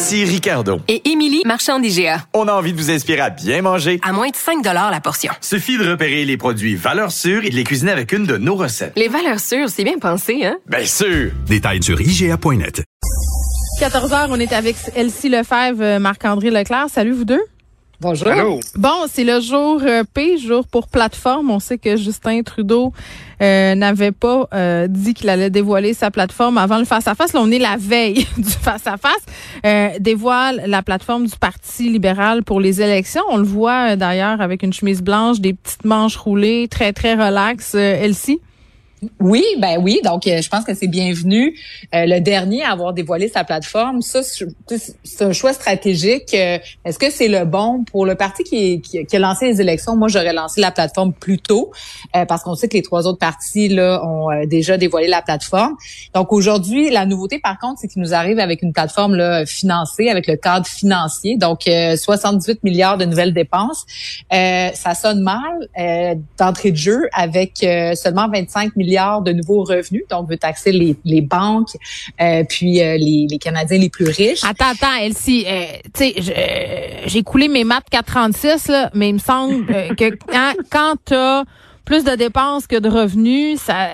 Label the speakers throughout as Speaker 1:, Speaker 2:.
Speaker 1: Ici Ricardo.
Speaker 2: Et Émilie, marchand d'IGA.
Speaker 1: On a envie de vous inspirer à bien manger.
Speaker 2: À moins de 5 la portion.
Speaker 1: Suffit de repérer les produits valeurs sûres et de les cuisiner avec une de nos recettes.
Speaker 2: Les valeurs sûres, c'est bien pensé, hein?
Speaker 1: Bien sûr!
Speaker 3: Détails sur IGA.net.
Speaker 4: 14h, on est avec Elsie Lefebvre, euh, Marc-André Leclerc. Salut vous deux.
Speaker 5: Bonjour.
Speaker 4: Bon, c'est le jour euh, P, jour pour plateforme. On sait que Justin Trudeau euh, n'avait pas euh, dit qu'il allait dévoiler sa plateforme avant le face-à-face. Là, on est la veille du face-à-face. dévoile la plateforme du Parti libéral pour les élections. On le voit d'ailleurs avec une chemise blanche, des petites manches roulées, très, très relax. Elsie?
Speaker 5: Oui, ben oui. Donc, euh, je pense que c'est bienvenu. Euh, le dernier à avoir dévoilé sa plateforme, ça, c'est un choix stratégique. Euh, est-ce que c'est le bon pour le parti qui, qui, a lancé les élections? Moi, j'aurais lancé la plateforme plus tôt parce qu'on sait que les trois autres partis là ont déjà dévoilé la plateforme. Donc, aujourd'hui, la nouveauté, par contre, c'est qu'il nous arrive avec une plateforme là, financée, avec le cadre financier. Donc, 78 milliards de nouvelles dépenses. ça sonne mal d'entrée de jeu avec seulement 25 milliards de nouveaux revenus, donc veut taxer les, les banques, euh, puis euh, les, les, Canadiens les plus riches.
Speaker 4: Attends, attends, Elsie, euh, tu sais, j'ai coulé mes maths 436, là, mais il me semble que quand, quand tu plus de dépenses que de revenus, ça,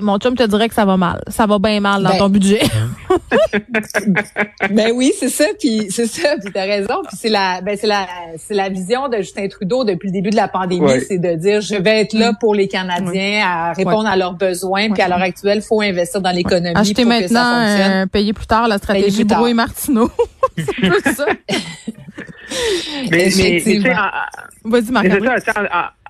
Speaker 4: mon chum te dirait que ça va mal. Ça va bien mal dans ben, ton budget.
Speaker 5: ben oui, c'est ça. Puis c'est ça. Puis t'as raison. Puis c'est la, ben c'est la, c'est la vision de Justin Trudeau depuis le début de la pandémie, c'est de dire je vais être là pour les Canadiens à répondre à leurs besoins. Puis à l'heure actuelle, faut investir dans l'économie.
Speaker 4: Acheter pour maintenant, que ça fonctionne. Euh, payer plus tard la stratégie Bro et Martineau. c'est ça.
Speaker 6: mais, mais, Vas-y, Marc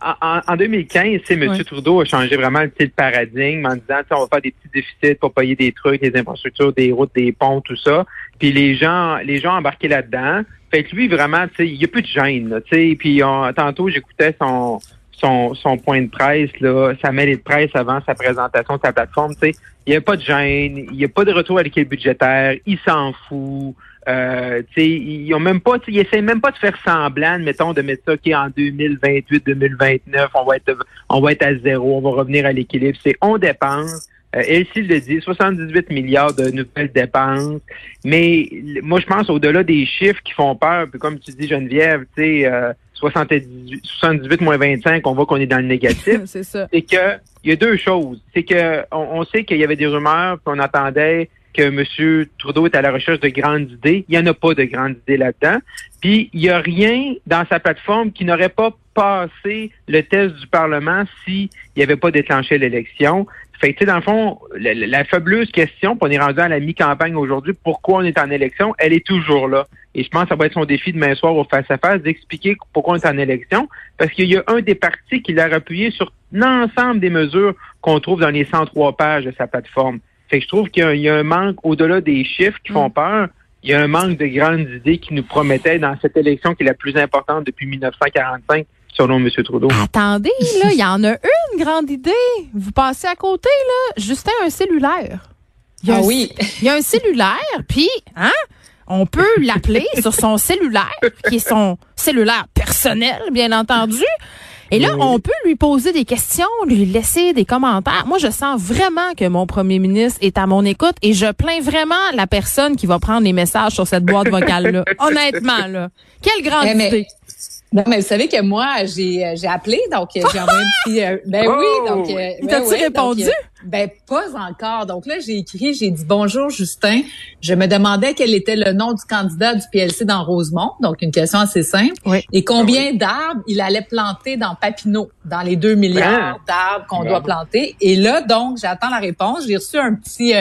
Speaker 6: en, en, 2015, M. Trudeau a changé vraiment le paradigme en disant on va faire des petits déficits pour payer des trucs, des infrastructures, des routes, des ponts, tout ça. Puis les gens, les gens embarqués là-dedans. Fait que lui, vraiment, il n'y a plus de gêne. Puis tantôt, j'écoutais son, son, son point de presse, là, sa mêlée de presse avant sa présentation de sa plateforme. Il n'y a pas de gêne, il n'y a pas de retour à l'équipe budgétaire, il s'en fout. Euh, ils ont même pas, ils essaient même pas de faire semblant, mettons, de mettre ça qui en 2028, 2029, on va être, on va être à zéro, on va revenir à l'équilibre. C'est on dépense. Euh, Elsie le dit, 78 milliards de nouvelles dépenses. Mais moi, je pense au-delà des chiffres qui font peur, puis comme tu dis, Geneviève, tu sais, euh, 78, 78 moins 25, on voit qu'on est dans le négatif.
Speaker 4: c'est ça.
Speaker 6: C'est que il y a deux choses. C'est que on, on sait qu'il y avait des rumeurs, puis on attendait que M. Trudeau est à la recherche de grandes idées. Il n'y en a pas de grandes idées là-dedans. Puis, il n'y a rien dans sa plateforme qui n'aurait pas passé le test du Parlement s'il n'y avait pas déclenché l'élection. Fait que, dans le fond, la, fabuleuse question, puis on est rendu à la mi-campagne aujourd'hui, pourquoi on est en élection, elle est toujours là. Et je pense que ça va être son défi demain soir au face-à-face d'expliquer pourquoi on est en élection, parce qu'il y a un des partis qui l'a appuyé sur l'ensemble des mesures qu'on trouve dans les 103 pages de sa plateforme. Fait que je trouve qu'il y, a un manque, au-delà des chiffres qui font mm. peur, il y a un manque de grandes idées qui nous promettaient dans cette élection qui est la plus importante depuis 1945 selon M. Trudeau.
Speaker 4: Attendez, là, il y en a une grande idée. Vous passez à côté, là. Justin un cellulaire.
Speaker 5: ah oui.
Speaker 4: Il y a un cellulaire, puis, hein, on peut l'appeler sur son cellulaire, qui est son cellulaire personnel, bien entendu. Et là, on peut lui poser des questions, lui laisser des commentaires. Moi, je sens vraiment que mon premier ministre est à mon écoute et je plains vraiment la personne qui va prendre les messages sur cette boîte vocale-là. Honnêtement, là. Quelle grande eh, idée.
Speaker 5: Non, mais vous savez que moi, j'ai euh, j'ai appelé, donc euh, j'ai envoyé un petit... Euh, ben oui,
Speaker 6: oh!
Speaker 5: donc...
Speaker 4: Ben, T'as-tu répondu?
Speaker 5: Ben, pas encore. Donc là, j'ai écrit, j'ai dit « Bonjour, Justin. Je me demandais quel était le nom du candidat du PLC dans Rosemont. » Donc, une question assez simple. Et combien d'arbres il allait planter dans Papineau, dans les deux milliards ah! d'arbres qu'on doit planter? Et là, donc, j'attends la réponse. J'ai reçu un petit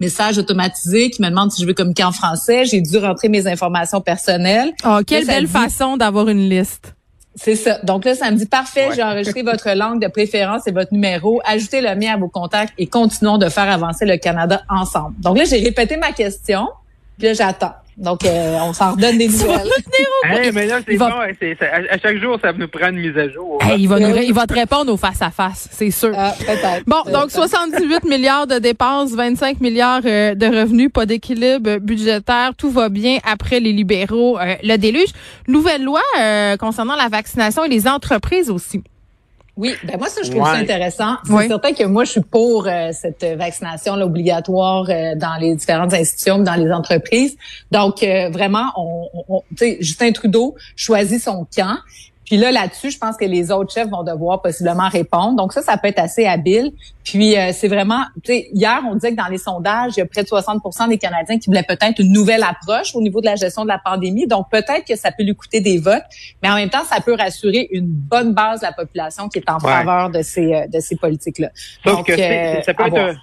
Speaker 5: message automatisé qui me demande si je veux communiquer en français. J'ai dû rentrer mes informations personnelles.
Speaker 4: Oh, quelle belle façon d'avoir une liste.
Speaker 5: C'est ça. Donc là, ça me dit parfait, j'ai enregistré votre langue de préférence et votre numéro. Ajoutez le mien à vos contacts et continuons de faire avancer le Canada ensemble. Donc là, j'ai répété ma question. Puis là, j'attends. Donc, euh, on s'en redonne des nouvelles.
Speaker 6: hey, mais là, c'est bon. à, chaque jour, ça nous prend une mise à jour.
Speaker 4: il, va il va te répondre au face-à-face, c'est sûr.
Speaker 5: Ah, peut-être.
Speaker 4: Bon, donc 78 milliards de dépenses, 25 milliards euh, de revenus, pas d'équilibre budgétaire. Tout va bien après les libéraux. Euh, le déluge. Nouvelle loi concernant la vaccination et les entreprises aussi.
Speaker 5: Oui, ben moi ça je trouve ça intéressant. C'est certain que moi je suis pour euh, cette vaccination là, obligatoire euh, dans les différentes institutions, dans les entreprises. Donc euh, vraiment, on, on tu sais, Justin Trudeau choisit son camp puis là, là-dessus, je pense que les autres chefs vont devoir possiblement répondre. Donc ça, ça peut être assez habile. Puis euh, c'est vraiment, tu sais, hier, on disait que dans les sondages, il y a près de 60% des Canadiens qui voulaient peut-être une nouvelle approche au niveau de la gestion de la pandémie. Donc peut-être que ça peut lui coûter des votes, mais en même temps, ça peut rassurer une bonne base de la population qui est en faveur de ces euh, de ces politiques-là.
Speaker 6: Donc que euh, ça peut être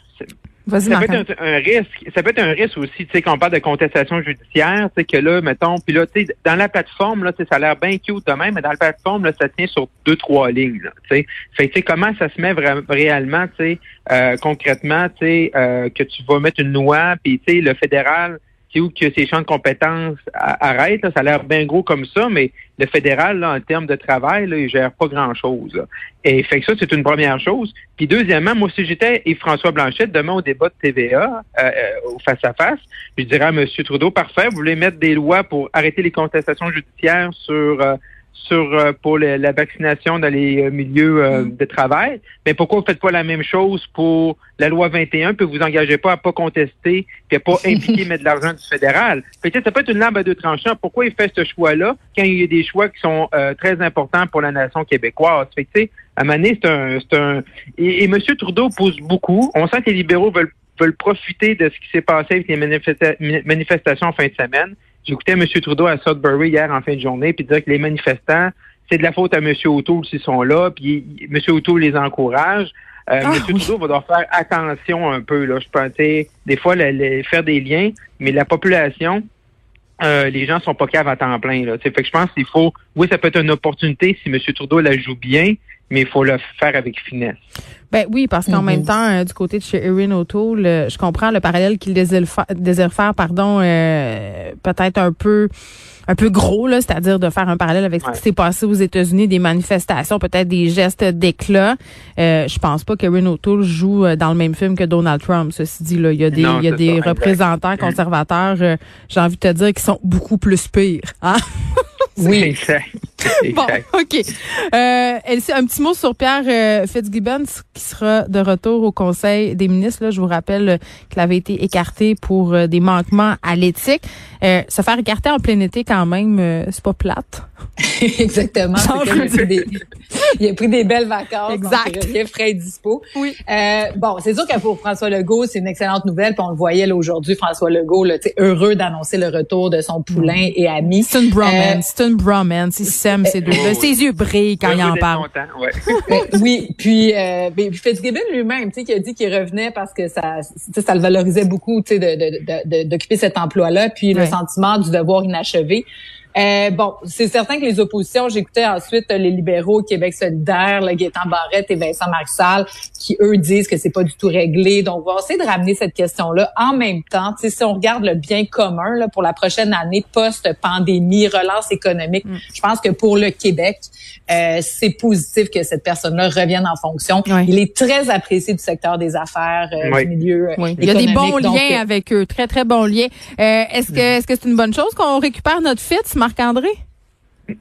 Speaker 6: ça peut être un, risque. Ça peut être un risque aussi, tu sais, quand on parle de contestation judiciaire, tu sais, que là, mettons, puis là, tu sais, dans la plateforme, là, ça a l'air bien cute de même, mais dans la plateforme, là, ça tient sur deux, trois lignes, tu sais. Fait tu sais, comment ça se met réellement, tu sais, euh, concrètement, tu sais, euh, que tu vas mettre une loi, puis tu sais, le fédéral, où que ces champs de compétences arrêtent. ça a l'air bien gros comme ça, mais le fédéral, là, en termes de travail, là, il gère pas grand-chose. Et fait que ça, c'est une première chose. Puis deuxièmement, moi, si j'étais et François Blanchette, demain au débat de TVA, euh, euh, au face-à-face, je dirais à M. Trudeau, parfait, vous voulez mettre des lois pour arrêter les contestations judiciaires sur euh, sur euh, pour la vaccination dans les euh, milieux euh, mm. de travail. Mais pourquoi vous faites pas la même chose pour la loi 21 puis vous engagez pas à pas contester puis à pas impliquer mettre de l'argent du fédéral? Peut-être ça peut être une lampe à deux tranchants. Pourquoi il fait ce choix-là quand il y a des choix qui sont très importants pour la nation québécoise? Fait que, à Mané, c'est un, c'est un et, et M. Trudeau pose beaucoup. On sent que les libéraux veulent veulent profiter de ce qui s'est passé avec les manifestations en fin de semaine. J'écoutais M. Trudeau à Sudbury hier en fin de journée, puis dire que les manifestants, c'est de la faute à M. O'Toole s'ils sont là, puis M. O'Toole les encourage. Euh, ah, M. Trudeau va devoir faire attention un peu. Là. Je pense, des fois, faire des liens, mais la population, euh, les gens sont pas caves à temps plein. Là. Fait que je pense qu'il faut, oui, ça peut être une opportunité si M. Trudeau la joue bien, mais il faut le faire avec finesse.
Speaker 4: Ben oui, parce qu'en même mhm. temps, euh, du côté de chez Erin O'Toole, je comprends le parallèle qu'il désire, faire, pardon, euh, peut-être un peu un peu gros, là, c'est-à-dire de faire un parallèle avec ce qui s'est passé aux États-Unis, des manifestations, peut-être des gestes d'éclat. Euh, je pense pas qu'Erin O'Toole joue euh, dans le même film que Donald Trump. Ceci dit, là, il y a des, il y a des représentants conservateurs, j'ai envie de te dire, qui sont beaucoup plus pires. Hein?
Speaker 6: Oui.
Speaker 4: bon, OK. Euh, un petit mot sur Pierre euh, Fitzgibbon qui sera de retour au Conseil des ministres. Là, je vous rappelle qu'il avait été écarté pour euh, des manquements à l'éthique. Euh, se faire écarter en plein été quand même, euh, c'est pas plate.
Speaker 5: Exactement. il a pris des belles vacances. Exact. il frais et dispo.
Speaker 4: Oui.
Speaker 5: Euh, bon, c'est sûr que pour François Legault, c'est une excellente nouvelle. Puis on le voyait là aujourd'hui, François Legault, là, heureux d'annoncer le retour de son poulain mm. et ami.
Speaker 4: C'est une bromance. c'est une bromance. Ils s'aiment ces deux-là. Ses yeux brillent quand il en parle.
Speaker 5: ouais. oui. Puis, euh, ben, Fitzgibbon lui-même, tu sais, qui a dit qu'il revenait parce que ça, ça le valorisait beaucoup, tu sais, d'occuper cet emploi-là. Puis sentiment du devoir inachevé. Euh, bon, c'est certain que les oppositions, j'écoutais ensuite les libéraux, Québec solidaire, le Gaétan Barrette et Vincent Marissal, qui eux disent que c'est pas du tout réglé. Donc, on va essayer de ramener cette question-là. En même temps, si on regarde le bien commun là, pour la prochaine année post-pandémie, relance économique, mm. je pense que pour le Québec, euh, c'est positif que cette personne-là revienne en fonction. Il est très apprécié du secteur des affaires, euh, du milieu
Speaker 4: oui. Il y a des bons liens avec eux, très, très bons liens. est-ce que est-ce que c'est une bonne chose qu'on récupère notre fit? Marc-André?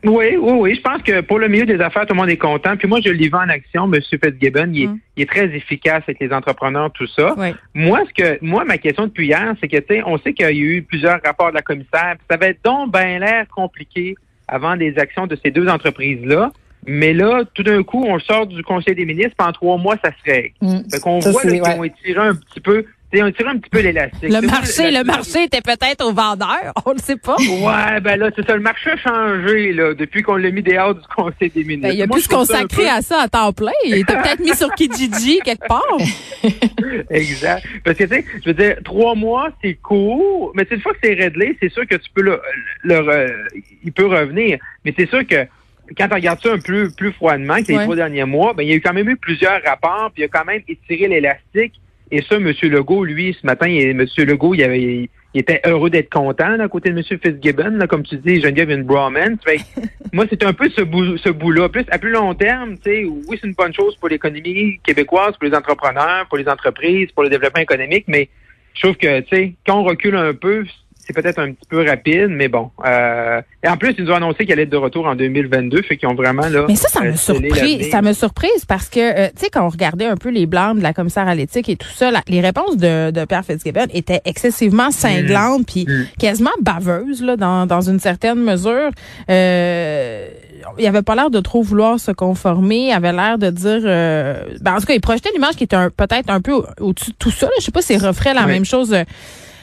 Speaker 6: Oui, oui, oui. Je pense que pour le milieu des affaires, tout le monde est content. Puis moi, je l'y vois en action. M. Fitzgibbon, il est, mm. il est, très efficace avec les entrepreneurs, tout ça. Moi, ce que, moi, ma question depuis hier, c'est que, tu sais, on sait qu'il y a eu plusieurs rapports de la commissaire. ça avait donc bien l'air compliqué avant des actions de ces deux entreprises-là. Mais là, tout d'un coup, on sort du Conseil des ministres, en trois mois, ça se règle. Mm. Fait qu'on voit qu'ils ont étiré un petit peu on tire un petit peu l'élastique.
Speaker 4: Le marché, le marché était peut-être au vendeur, on ne sait pas.
Speaker 6: Ouais, ben là, c'est ça. Le marché a changé là depuis qu'on l'a mis dehors du Conseil des ministres. Ben,
Speaker 4: il a pu se consacrer à ça à temps plein. Il était peut-être mis sur Kijiji quelque part.
Speaker 6: exact. Parce que tu sais, je veux dire, trois mois, c'est court, mais une fois que c'est réglé, c'est sûr que tu peux le, le, il peut revenir. Mais c'est sûr que quand on regarde ça un peu plus froidement que les trois derniers mois, ben il y a eu quand même eu plusieurs rapports, puis il a quand même étiré l'élastique Et ça, M. Legault, lui, ce matin, M. Legault, il, avait, il était heureux d'être content à côté de M. Fitzgibbon. Là, comme tu dis, Geneviève une bromance. moi, c'est un peu ce bout, ce bout-là. Plus, à plus long terme, oui, c'est une bonne chose pour l'économie québécoise, pour les entrepreneurs, pour les entreprises, pour le développement économique, mais je trouve que, tu sais, quand on recule un peu, c'est peut-être un petit peu rapide, mais bon. Euh, et en plus, ils nous ont annoncé qu'elle allait être de retour en 2022, fait qu'ils ont vraiment là.
Speaker 4: Mais ça, ça me surpris. Ça me surprise parce que, euh, tu sais, quand on regardait un peu les blancs de la commissaire à l'éthique et tout ça, les réponses de, de Pierre Fitzgibbon étaient excessivement cinglantes, puis mm. quasiment baveuses là, dans, dans une certaine mesure. Euh, il avait pas l'air de trop vouloir se conformer, il avait l'air de dire euh, ben, en tout cas, il projetait l'image qui était peut-être un peu au-dessus de tout ça. Là. Je sais pas s'il referait la même chose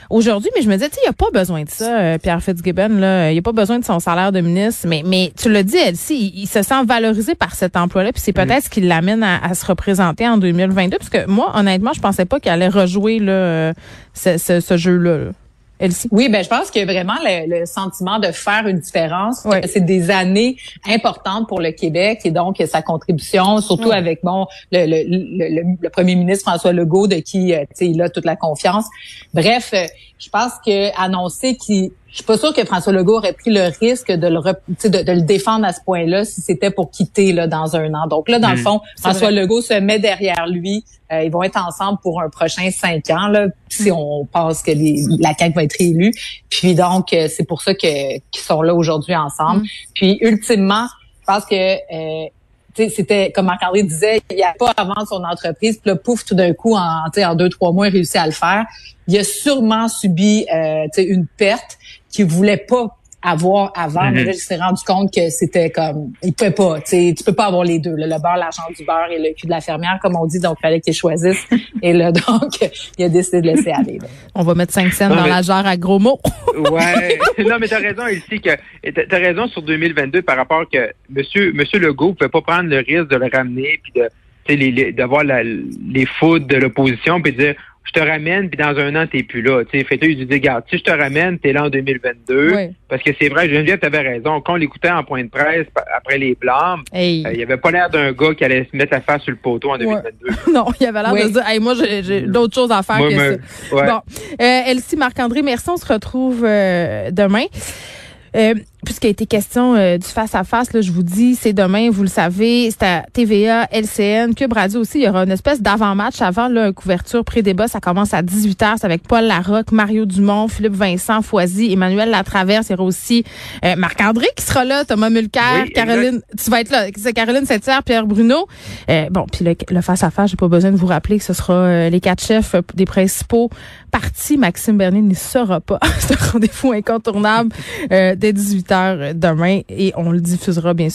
Speaker 4: aujourd'hui, mais je me disais, tu sais, il n'y a pas besoin de ça, euh, Pierre Fitzgibbon, là. Il n'y a pas besoin de son salaire de ministre. Mais, mais tu l'as dit, elle, si, il, se sent valorisé par cet emploi-là, puis c'est peut-être ce qui l'amène à, se représenter en 2022. Parce que moi, honnêtement, je pensais pas qu'il allait rejouer là, euh, ce, ce, jeu-là. là
Speaker 5: oui, ben je pense que vraiment le, sentiment de faire une différence, c'est des années importantes pour le Québec et donc sa contribution, surtout avec bon le, le, le, premier ministre François Legault de qui euh, il a toute la confiance. Bref, euh, je pense que annoncer qu'il je suis pas sûre que François Legault aurait pris le risque de le, de, le défendre à ce point-là si c'était pour quitter là, dans un an. Donc là, dans le hmm. fond, François Legault se met derrière lui. Euh, ils vont être ensemble pour un prochain cinq ans, là, si hmm. on pense que la CAQ va être élue. Puis donc, euh, c'est pour ça que qu'ils sont là aujourd'hui ensemble. Hmm. Puis ultimement, je pense que euh, c'était comme Marc-André disait, il n'y a pas avant son entreprise, puis là, pouf, tout d'un coup, en, en deux, trois mois, il réussit à le faire. Il a sûrement subi euh, une perte qu'il voulait pas avoir avant, mais là, il s'est rendu compte que c'était comme, il pouvait pas, tu sais, tu peux pas avoir les deux, le beurre, l'argent du beurre et le cul de la fermière, comme on dit, donc il fallait qu'il choisisse. et là, donc, il a décidé de laisser aller.
Speaker 4: On va mettre cinq cents dans la jarre à gros mots.
Speaker 6: ouais. Non, mais t'as raison ici que, t'as raison sur 2022 par rapport que monsieur, monsieur Legault pouvait pas prendre le risque de le ramener puis de, d'avoir les foudres de l'opposition puis de dire je te ramène, puis dans un an, t'es plus là. Tu sais, fait il dit, regarde, si je te ramène, t'es là en 2022. Parce que c'est vrai, Geneviève, t'avais raison. Quand on l'écoutait en point de presse après les blâmes, euh, il avait pas l'air d'un gars qui allait se mettre la face sur le poteau en 2022.
Speaker 4: non, il avait l'air de dire, hey, moi, j'ai d'autres choses à faire que ça. Bon. Euh, Elsie, Marc-André, merci. On se retrouve euh, demain. Euh, puisqu'il a été question euh, du face-à-face, là, je vous dis, c'est demain, vous le savez, c'est à TVA, LCN, Cube Radio aussi. Il y aura une espèce d'avant-match avant, là, couverture pré-débat. Ça commence à 18h. C'est avec Paul Larocque, Mario Dumont, Philippe Vincent Foisy, Emmanuel Latraverse. Il y aura aussi euh, Marc-André qui sera là, Thomas Mulcair, Caroline, tu vas être là, c'est Caroline Septière, Pierre Bruno. bon, puis le face-à-face, j'ai pas besoin de vous rappeler que ce sera les quatre chefs des principaux partis. Maxime Bernier n'y sera pas. c'est un rendez-vous incontournable dès 18h demain et on le diffusera bien sûr.